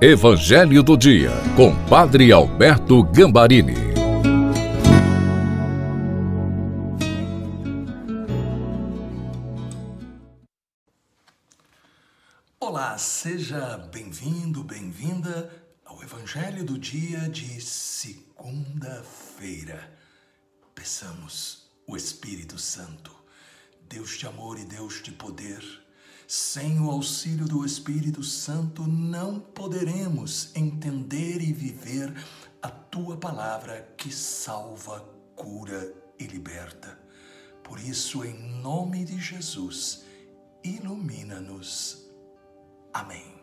Evangelho do Dia, com Padre Alberto Gambarini. Olá, seja bem-vindo, bem-vinda ao Evangelho do Dia de segunda-feira. Peçamos o Espírito Santo, Deus de amor e Deus de poder sem o auxílio do Espírito Santo, não poderemos entender e viver a tua palavra que salva, cura e liberta. Por isso, em nome de Jesus, ilumina-nos. Amém.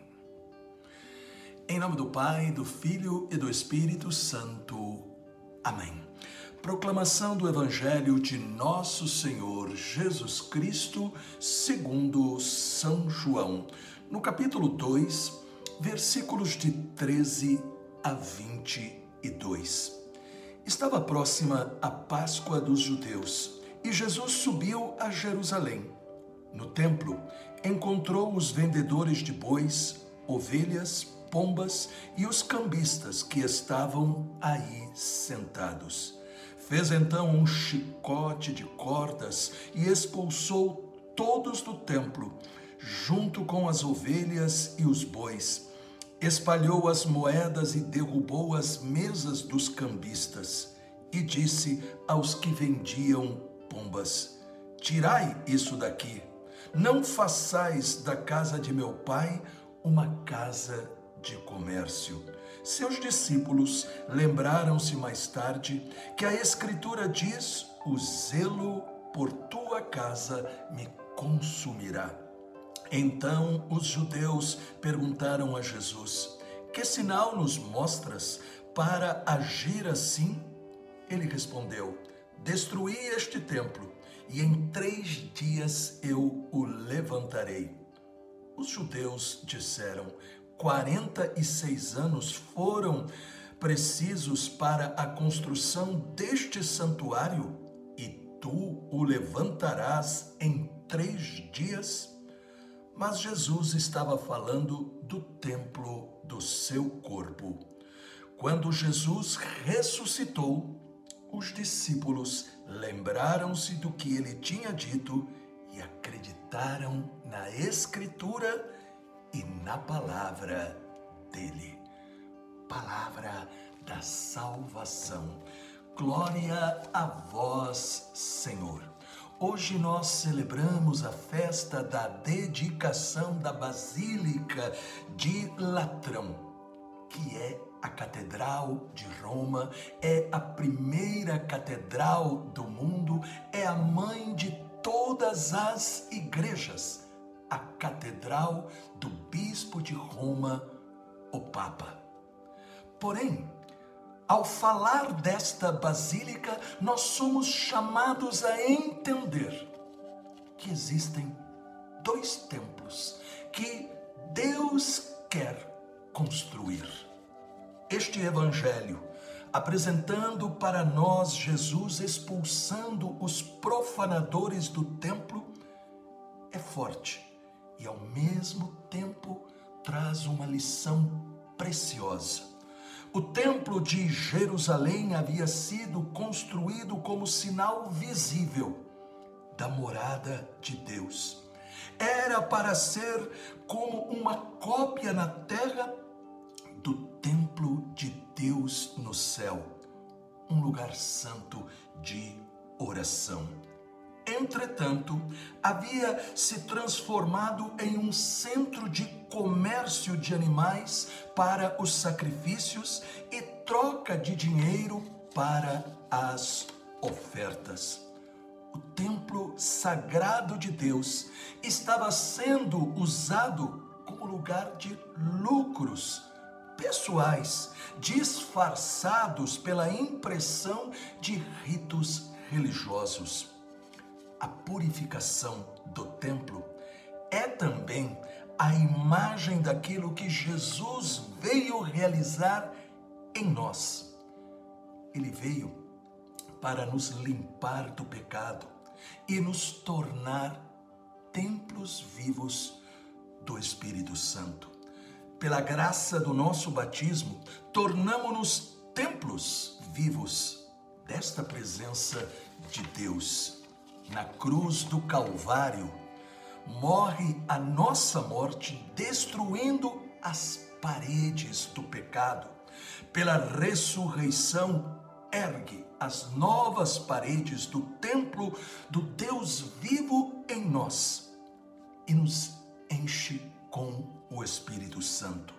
Em nome do Pai, do Filho e do Espírito Santo. Amém. Proclamação do Evangelho de Nosso Senhor Jesus Cristo, segundo São João, no capítulo 2, versículos de 13 a 22. Estava próxima a Páscoa dos judeus e Jesus subiu a Jerusalém. No templo, encontrou os vendedores de bois, ovelhas, pombas e os cambistas que estavam aí sentados Fez então um chicote de cordas e expulsou todos do templo, junto com as ovelhas e os bois. Espalhou as moedas e derrubou as mesas dos cambistas. E disse aos que vendiam pombas: Tirai isso daqui. Não façais da casa de meu pai uma casa de comércio. Seus discípulos lembraram-se mais tarde que a Escritura diz: O zelo por tua casa me consumirá. Então os judeus perguntaram a Jesus: Que sinal nos mostras para agir assim? Ele respondeu: Destruí este templo e em três dias eu o levantarei. Os judeus disseram: 46 anos foram precisos para a construção deste santuário e tu o levantarás em três dias? Mas Jesus estava falando do templo do seu corpo. Quando Jesus ressuscitou, os discípulos lembraram-se do que ele tinha dito e acreditaram na Escritura e na palavra dele. Palavra da salvação. Glória a vós, Senhor. Hoje nós celebramos a festa da dedicação da Basílica de Latrão, que é a Catedral de Roma, é a primeira catedral do mundo, é a mãe de todas as igrejas a Catedral do Bispo de Roma, o Papa. Porém, ao falar desta basílica, nós somos chamados a entender que existem dois templos que Deus quer construir. Este evangelho, apresentando para nós Jesus expulsando os profanadores do templo, é forte e ao mesmo tempo traz uma lição preciosa. O templo de Jerusalém havia sido construído como sinal visível da morada de Deus. Era para ser como uma cópia na terra do templo de Deus no céu, um lugar santo de oração entretanto, havia se transformado em um centro de comércio de animais para os sacrifícios e troca de dinheiro para as ofertas. O templo sagrado de Deus estava sendo usado como lugar de lucros pessoais, disfarçados pela impressão de ritos religiosos a purificação do templo é também a imagem daquilo que Jesus veio realizar em nós. Ele veio para nos limpar do pecado e nos tornar templos vivos do Espírito Santo. pela graça do nosso batismo, tornamo-nos templos vivos desta presença de Deus. Na cruz do Calvário, morre a nossa morte, destruindo as paredes do pecado. Pela ressurreição, ergue as novas paredes do templo do Deus vivo em nós e nos enche com o Espírito Santo.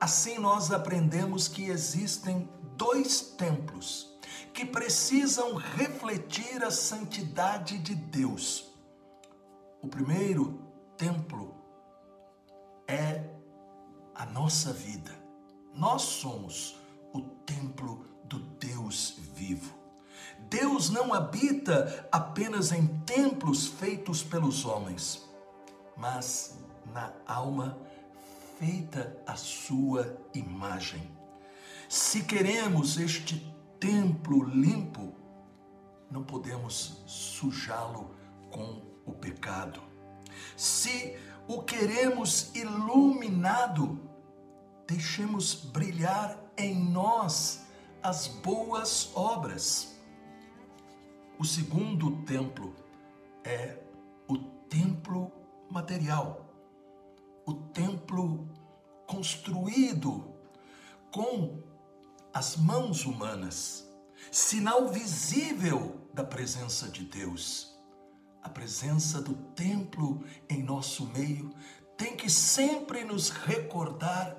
Assim nós aprendemos que existem dois templos que precisam refletir a santidade de Deus. O primeiro templo é a nossa vida. Nós somos o templo do Deus vivo. Deus não habita apenas em templos feitos pelos homens, mas na alma feita a sua imagem. Se queremos este templo limpo, não podemos sujá-lo com o pecado. Se o queremos iluminado, deixemos brilhar em nós as boas obras. O segundo templo é o templo material, o templo construído com as mãos humanas, sinal visível da presença de Deus. A presença do templo em nosso meio tem que sempre nos recordar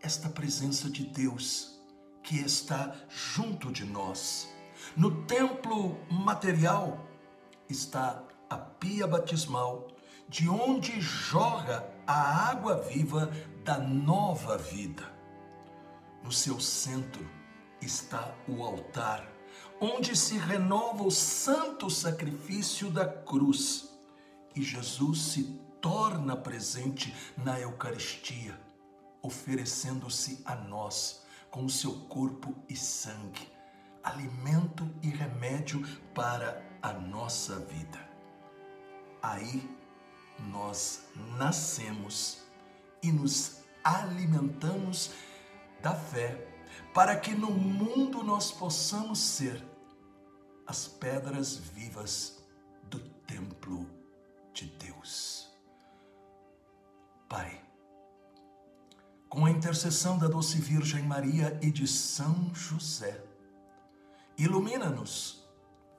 esta presença de Deus que está junto de nós. No templo material está a pia batismal, de onde jorra a água viva da nova vida. No seu centro está o altar, onde se renova o santo sacrifício da cruz e Jesus se torna presente na Eucaristia, oferecendo-se a nós com o seu corpo e sangue, alimento e remédio para a nossa vida. Aí nós nascemos e nos alimentamos da fé, para que no mundo nós possamos ser as pedras vivas do templo de Deus. Pai, com a intercessão da doce Virgem Maria e de São José, ilumina-nos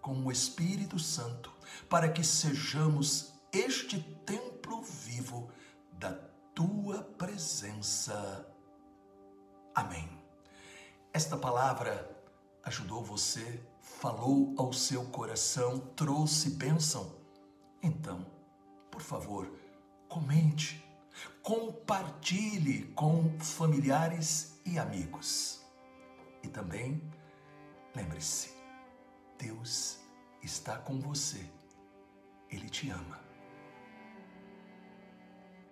com o Espírito Santo, para que sejamos este templo vivo da tua presença. Amém. Esta palavra ajudou você, falou ao seu coração, trouxe bênção? Então, por favor, comente, compartilhe com familiares e amigos. E também, lembre-se, Deus está com você. Ele te ama.